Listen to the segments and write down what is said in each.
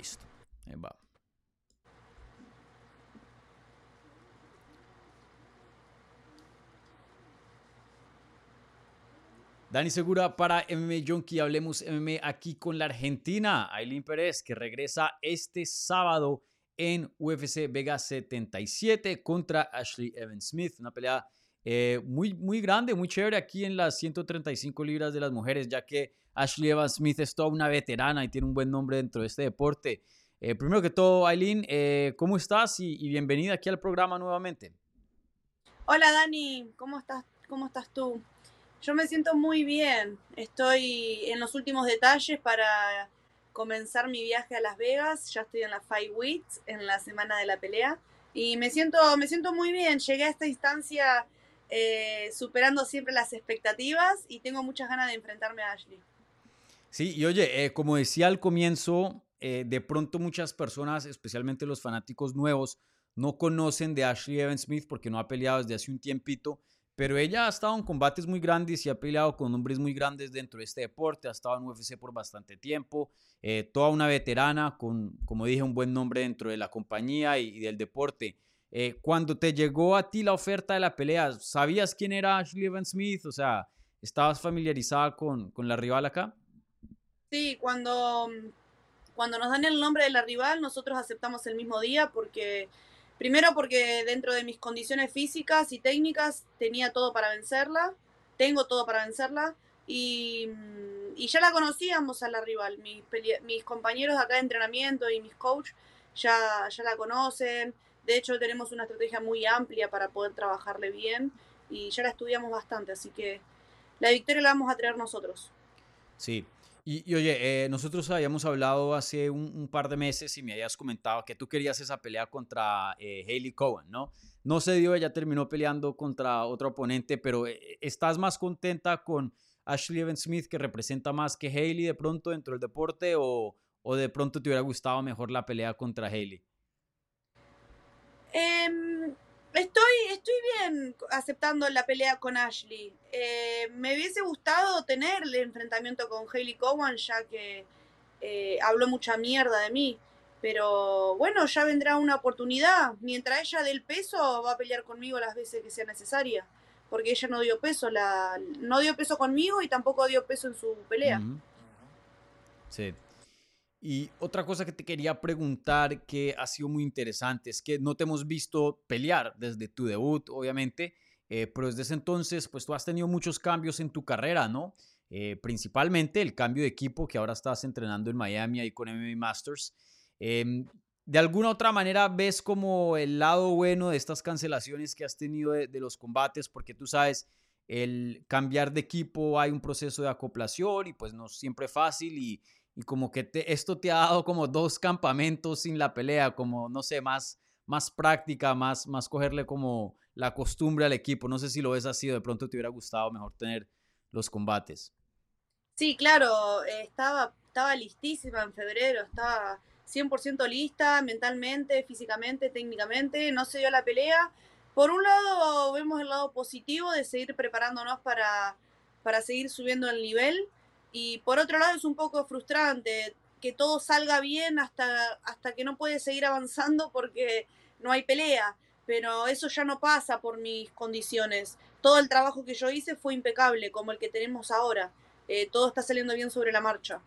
listo. Va. Dani Segura para MMA Junkie. Hablemos MMA aquí con la Argentina. Aileen Pérez que regresa este sábado en UFC Vega 77 contra Ashley Evans Smith. Una pelea eh, muy, muy grande, muy chévere aquí en las 135 libras de las mujeres, ya que Ashley Evans Smith es toda una veterana y tiene un buen nombre dentro de este deporte. Eh, primero que todo, Aileen, eh, ¿cómo estás? Y, y, bienvenida aquí al programa nuevamente. Hola Dani, ¿cómo estás? ¿Cómo estás tú? Yo me siento muy bien. Estoy en los últimos detalles para comenzar mi viaje a Las Vegas. Ya estoy en la Five Weeks, en la semana de la pelea. Y me siento, me siento muy bien. Llegué a esta instancia eh, superando siempre las expectativas y tengo muchas ganas de enfrentarme a Ashley. Sí, y oye, eh, como decía al comienzo, eh, de pronto muchas personas, especialmente los fanáticos nuevos, no conocen de Ashley Evans Smith porque no ha peleado desde hace un tiempito pero ella ha estado en combates muy grandes y ha peleado con hombres muy grandes dentro de este deporte, ha estado en UFC por bastante tiempo, eh, toda una veterana con, como dije, un buen nombre dentro de la compañía y, del deporte. Eh, cuando te llegó a ti la oferta de la pelea, ¿sabías quién era Ashley Evans Smith? O sea, ¿estabas familiarizada con, con la rival acá? Sí, cuando, cuando nos dan el nombre de la rival, nosotros aceptamos el mismo día porque Primero porque dentro de mis condiciones físicas y técnicas tenía todo para vencerla, tengo todo para vencerla y, ya la conocíamos a la rival. Mis, mis compañeros acá de entrenamiento y mis coaches ya, ya la conocen. De hecho, tenemos una estrategia muy amplia para poder trabajarle bien y ya la estudiamos bastante, así que la victoria la vamos a traer nosotros. Sí, y, oye, eh, nosotros habíamos hablado hace un, par de meses y me habías comentado que tú querías esa pelea contra eh, Hayley Cohen, ¿no? No se dio, ella terminó peleando contra otro oponente, pero eh, ¿estás más contenta con Ashley Evans Smith que representa más que Hayley de pronto dentro del deporte o, o de pronto te hubiera gustado mejor la pelea contra Hayley? Estoy, estoy bien aceptando la pelea con Ashley. Eh, me hubiese gustado tener el enfrentamiento con Hayley Cowan, ya que eh, habló mucha mierda de mí. Pero bueno, ya vendrá una oportunidad. Mientras ella dé el peso, va a pelear conmigo las veces que sea necesaria. Porque ella no dio peso, la, no dio peso conmigo y tampoco dio peso en su pelea. Sí. Y otra cosa que te quería preguntar que ha sido muy interesante es que no te hemos visto pelear desde tu debut, obviamente, eh, pero desde ese entonces, pues tú has tenido muchos cambios en tu carrera, ¿no? Eh, principalmente el cambio de equipo que ahora estás entrenando en Miami ahí con MMA Masters. Em, de alguna otra manera ves como el lado bueno de estas cancelaciones que has tenido de, los combates, porque tú sabes, el cambiar de equipo hay un proceso de acoplación y pues no siempre fácil y y como que esto te ha dado como dos campamentos sin la pelea, como, no sé, más, más práctica, más, más cogerle como la costumbre al equipo. No sé si lo ves así o de pronto te hubiera gustado mejor tener los combates. Sí, claro, eh, estaba, estaba listísima en febrero, estaba 100% lista mentalmente, físicamente, técnicamente, no se dio la pelea. Por un lado, vemos el lado positivo de seguir preparándonos para, para seguir subiendo el nivel y por otro lado es un poco frustrante que todo salga bien hasta, hasta que no puede seguir avanzando porque no hay pelea. Pero eso ya no pasa por mis condiciones. Todo el trabajo que yo hice fue impecable, como el que tenemos ahora. Eh, todo está saliendo bien sobre la marcha.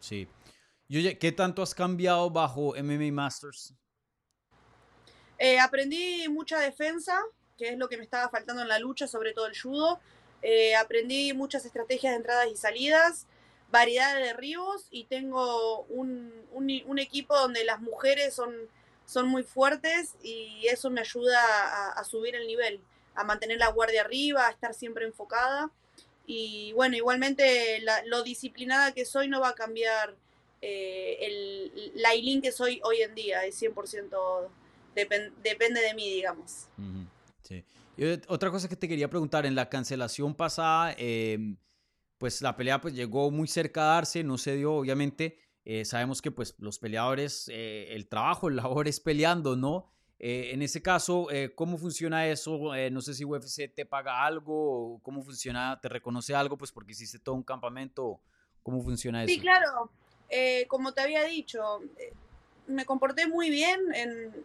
Sí. Y oye, ¿qué tanto has cambiado bajo MMA Masters? Eh, aprendí mucha defensa, que es lo que me estaba faltando en la lucha, sobre todo el judo. Eh, aprendí muchas estrategias de entradas y salidas, variedad de derribos y tengo un, un, equipo donde las mujeres son, son muy fuertes y eso me ayuda a, subir el nivel, a mantener la guardia arriba, a estar siempre enfocada. Y bueno, igualmente lo disciplinada que soy no va a cambiar eh, el, la ILIN que soy hoy en día, es 100% depende de mí, digamos. Sí. Y otra cosa que te quería preguntar, en la cancelación pasada, em, pues la pelea pues llegó muy cerca de darse, no se dio, obviamente. Eh, sabemos que pues los peleadores, eh, el trabajo, el labor es peleando, ¿no? Eh, en ese caso, ¿cómo funciona eso? no sé si UFC te paga algo, o cómo funciona, te reconoce algo, pues porque hiciste todo un campamento, ¿cómo funciona eso? Sí, claro. como te había dicho, me comporté muy bien,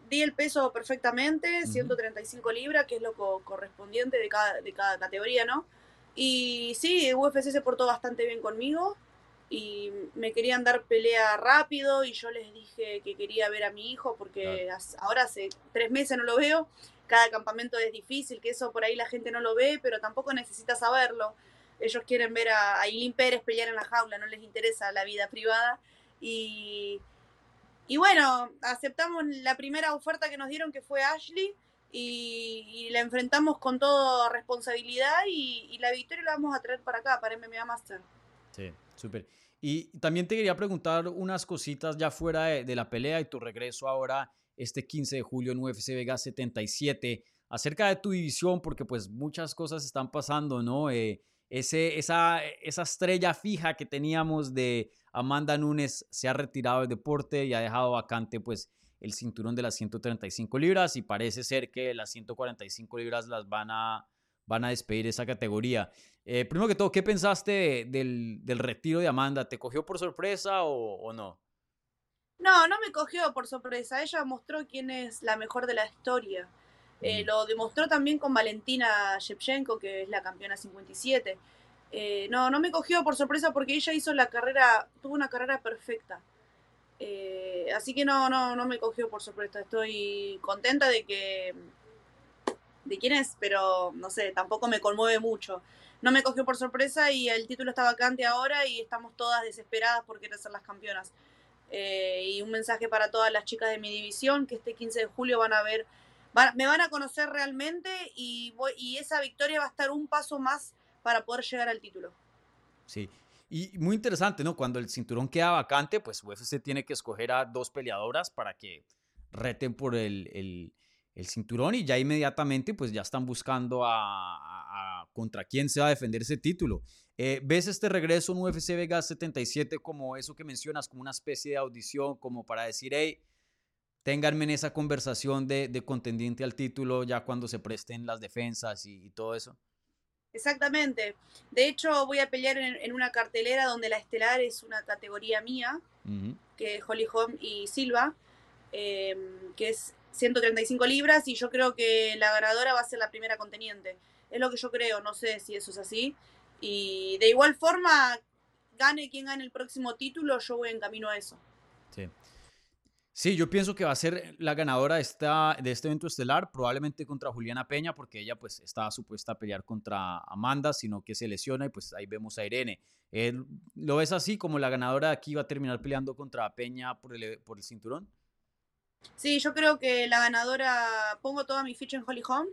di el peso perfectamente, 135 libras, que es lo correspondiente de cada, de cada categoría, ¿no? Y sí, UFC se portó bastante bien conmigo y me querían dar pelea rápido y yo les dije que quería ver a mi hijo porque ahora hace tres meses no lo veo, cada campamento es difícil, que eso por ahí la gente no lo ve, pero tampoco necesita saberlo. Ellos quieren ver a, a Pérez pelear en la jaula, no les interesa la vida privada. Y, y bueno, aceptamos la primera oferta que nos dieron, que fue Ashley, y, la enfrentamos con toda responsabilidad y, la victoria la vamos a traer para acá, para MMA Master. Sí, súper. Y también te quería preguntar unas cositas ya fuera de, la pelea y tu regreso ahora este 15 de julio en UFC Vegas 77 acerca de tu división, porque pues muchas cosas están pasando, ¿no? Eh, ese, esa, esa estrella fija que teníamos de Amanda Nunes se ha retirado del deporte y ha dejado vacante pues el cinturón de las 135 libras y parece ser que las 145 libras las van a, van a despedir esa categoría. Eh, primero que todo, ¿qué pensaste del, del, retiro de Amanda? ¿Te cogió por sorpresa o, o, no? No, no me cogió por sorpresa. Ella mostró quién es la mejor de la historia. Eh, lo demostró también con Valentina Shevchenko, que es la campeona 57. Eh, no, no me cogió por sorpresa porque ella hizo la carrera, tuvo una carrera perfecta. Eh, así que no, no, no me cogió por sorpresa. Estoy contenta de que. de quién es, pero no sé, tampoco me conmueve mucho. No me cogió por sorpresa y el título está vacante ahora y estamos todas desesperadas por querer ser las campeonas. y un mensaje para todas las chicas de mi división, que este 15 de julio van a ver me van a conocer realmente y, esa victoria va a estar un paso más para poder llegar al título. Sí, y muy interesante, ¿no? Cuando el cinturón queda vacante, pues UFC tiene que escoger a dos peleadoras para que reten por el, cinturón y ya inmediatamente pues ya están buscando contra quién se va a defender ese título. Eh, ¿Ves este regreso en UFC Vegas 77 como eso que mencionas, como una especie de audición, como para decir, hey, ténganme en esa conversación de, de, contendiente al título ya cuando se presten las defensas y, todo eso? Exactamente. De hecho, voy a pelear en, una cartelera donde la estelar es una categoría mía, que es Holly Holm y Silva, em, que es 135 libras, y yo creo que la ganadora va a ser la primera conteniente. Es lo que yo creo, no sé si eso es así. Y de igual forma, gane quien gane el próximo título, yo voy en camino a eso. Sí. Sí, yo pienso que va a ser la ganadora de, esta, de este evento estelar, probablemente contra Juliana Peña, porque ella pues estaba supuesta a pelear contra Amanda, sino que se lesiona y pues ahí vemos a Irene. ¿Lo ves así como la ganadora de aquí va a terminar peleando contra Peña por el, por el cinturón? Sí, yo creo que la ganadora, pongo toda mi ficha en Holly Holm,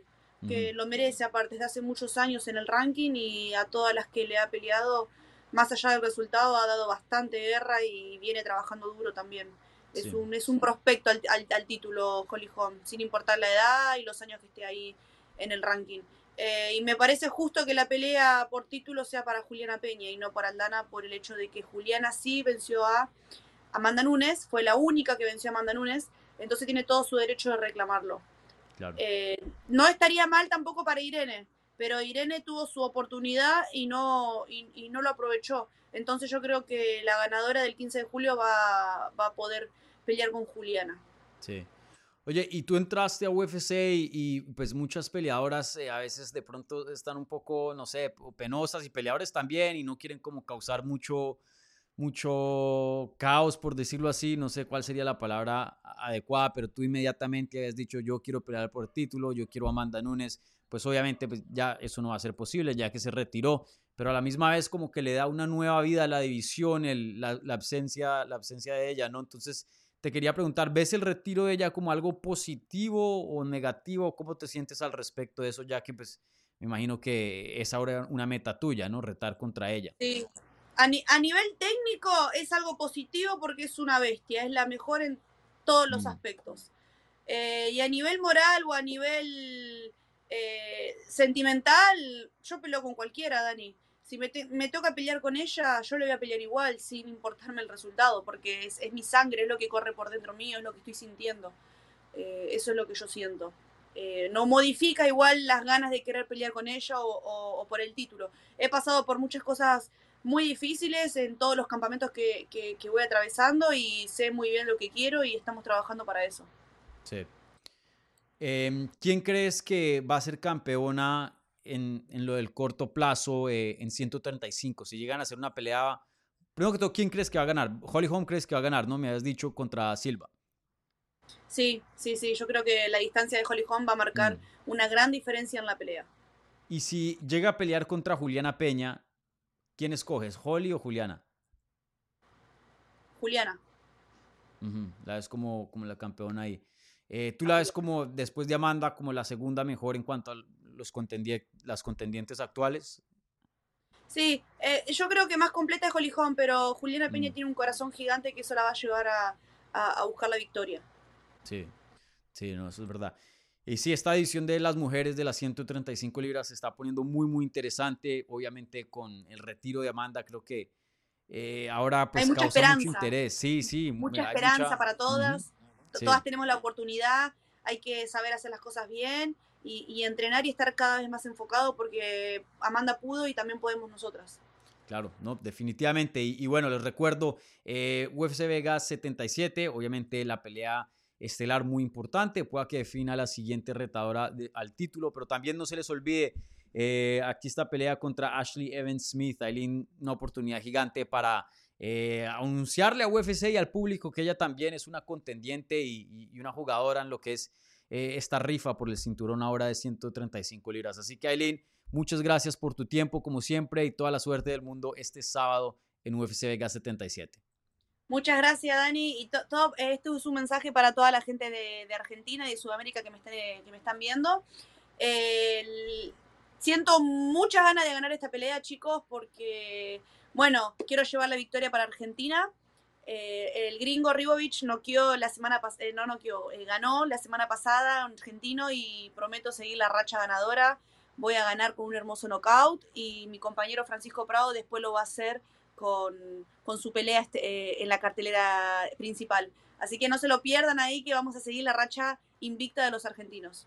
que lo merece aparte desde hace muchos años en el ranking y a todas las que le ha peleado, más allá del resultado, ha dado bastante guerra y viene trabajando duro también. Es, un, es un prospecto al, al, título Holly Holm, sin importar la edad y los años que esté ahí en el ranking. Eh, y me parece justo que la pelea por título sea para Juliana Peña y no para Aldana por el hecho de que Juliana sí venció a Amanda Nunes, fue la única que venció a Amanda Nunes, entonces tiene todo su derecho de reclamarlo. Eh, no estaría mal tampoco para Irene, pero Irene tuvo su oportunidad y no, y no lo aprovechó. Entonces yo creo que la ganadora del 15 de julio va, va a poder pelear con Juliana. Sí. Oye, y tú entraste a UFC y, pues muchas peleadoras eh, a veces de pronto están un poco, no sé, penosas y peleadores también y no quieren como causar mucho, mucho caos, por decirlo así, no sé cuál sería la palabra adecuada, pero tú inmediatamente habías dicho yo quiero pelear por título, yo quiero a Amanda Nunes, pues obviamente pues ya eso no va a ser posible ya que se retiró, pero a la misma vez como que le da una nueva vida a la división, el, la, absencia, la ausencia de ella, ¿no? Entonces te quería preguntar, ¿ves el retiro de ella como algo positivo o negativo? ¿Cómo te sientes al respecto de eso, ya que pues me imagino que es ahora una meta tuya, ¿no? Retar contra ella. Sí. A, nivel técnico es algo positivo porque es una bestia, es la mejor en todos los mm. aspectos. Eh, y a nivel moral o a nivel eh, sentimental, yo peleo con cualquiera, Dani si me, toca pelear con ella, yo le voy a pelear igual, sin importarme el resultado, porque es, mi sangre, es lo que corre por dentro mío, es lo que estoy sintiendo. Eh, eso es lo que yo siento. Eh, no modifica igual las ganas de querer pelear con ella o, por el título. He pasado por muchas cosas muy difíciles en todos los campamentos que, que, voy atravesando y sé muy bien lo que quiero y estamos trabajando para eso. Sí. Em, ¿Quién crees que va a ser campeona en, en lo del corto plazo eh, en 135? Si llegan a hacer una pelea, primero que todo, ¿quién crees que va a ganar? Holly Holm crees que va a ganar, ¿no? Me habías dicho contra Silva. Sí, sí, sí, yo creo que la distancia de Holly Holm va a marcar mm. una gran diferencia en la pelea. Y si llega a pelear contra Juliana Peña, ¿quién escoges, Holly o Juliana? Juliana. La ves como, como la campeona ahí. Eh, ¿Tú la ves como, después de Amanda, como la segunda mejor en cuanto a los las contendientes actuales? Sí, eh, yo creo que más completa es Holly Holm, pero Juliana Peña mm. tiene un corazón gigante que eso la va a llevar a, a buscar la victoria. Sí, sí, no, eso es verdad. Y sí, esta edición de las mujeres de las 135 libras se está poniendo muy, muy interesante. Obviamente con el retiro de Amanda, creo que eh, ahora pues hay mucha causa mucho interés. Sí, sí. Mucha esperanza para todas. Todas tenemos la oportunidad. Hay que saber hacer las cosas bien y, entrenar y estar cada vez más enfocado porque Amanda pudo y también podemos nosotras. Claro, no, definitivamente. Y, bueno, les recuerdo, eh, UFC Vegas 77, obviamente la pelea estelar muy importante, pueda que defina la siguiente retadora al título, pero también no se les olvide, eh, aquí está pelea contra Ashley Evans Smith, Aileen, una oportunidad gigante para eh, anunciarle a UFC y al público que ella también es una contendiente y, una jugadora en lo que es eh, esta rifa por el cinturón ahora de 135 libras. Así que Aileen, muchas gracias por tu tiempo como siempre y toda la suerte del mundo este sábado en UFC Vegas 77. Muchas gracias, Dani. Y todo, este es un mensaje para toda la gente de, Argentina y de Sudamérica que me, que me están viendo. siento muchas ganas de ganar esta pelea, chicos, porque, bueno, quiero llevar la victoria para Argentina. Eh, el gringo Ribovich noqueó la semana pasada, eh, no noqueó, eh, ganó la semana pasada, un argentino, y prometo seguir la racha ganadora. Voy a ganar con un hermoso knockout y mi compañero Francisco Prado después lo va a hacer con, su pelea este, en la cartelera principal. Así que no se lo pierdan ahí que vamos a seguir la racha invicta de los argentinos.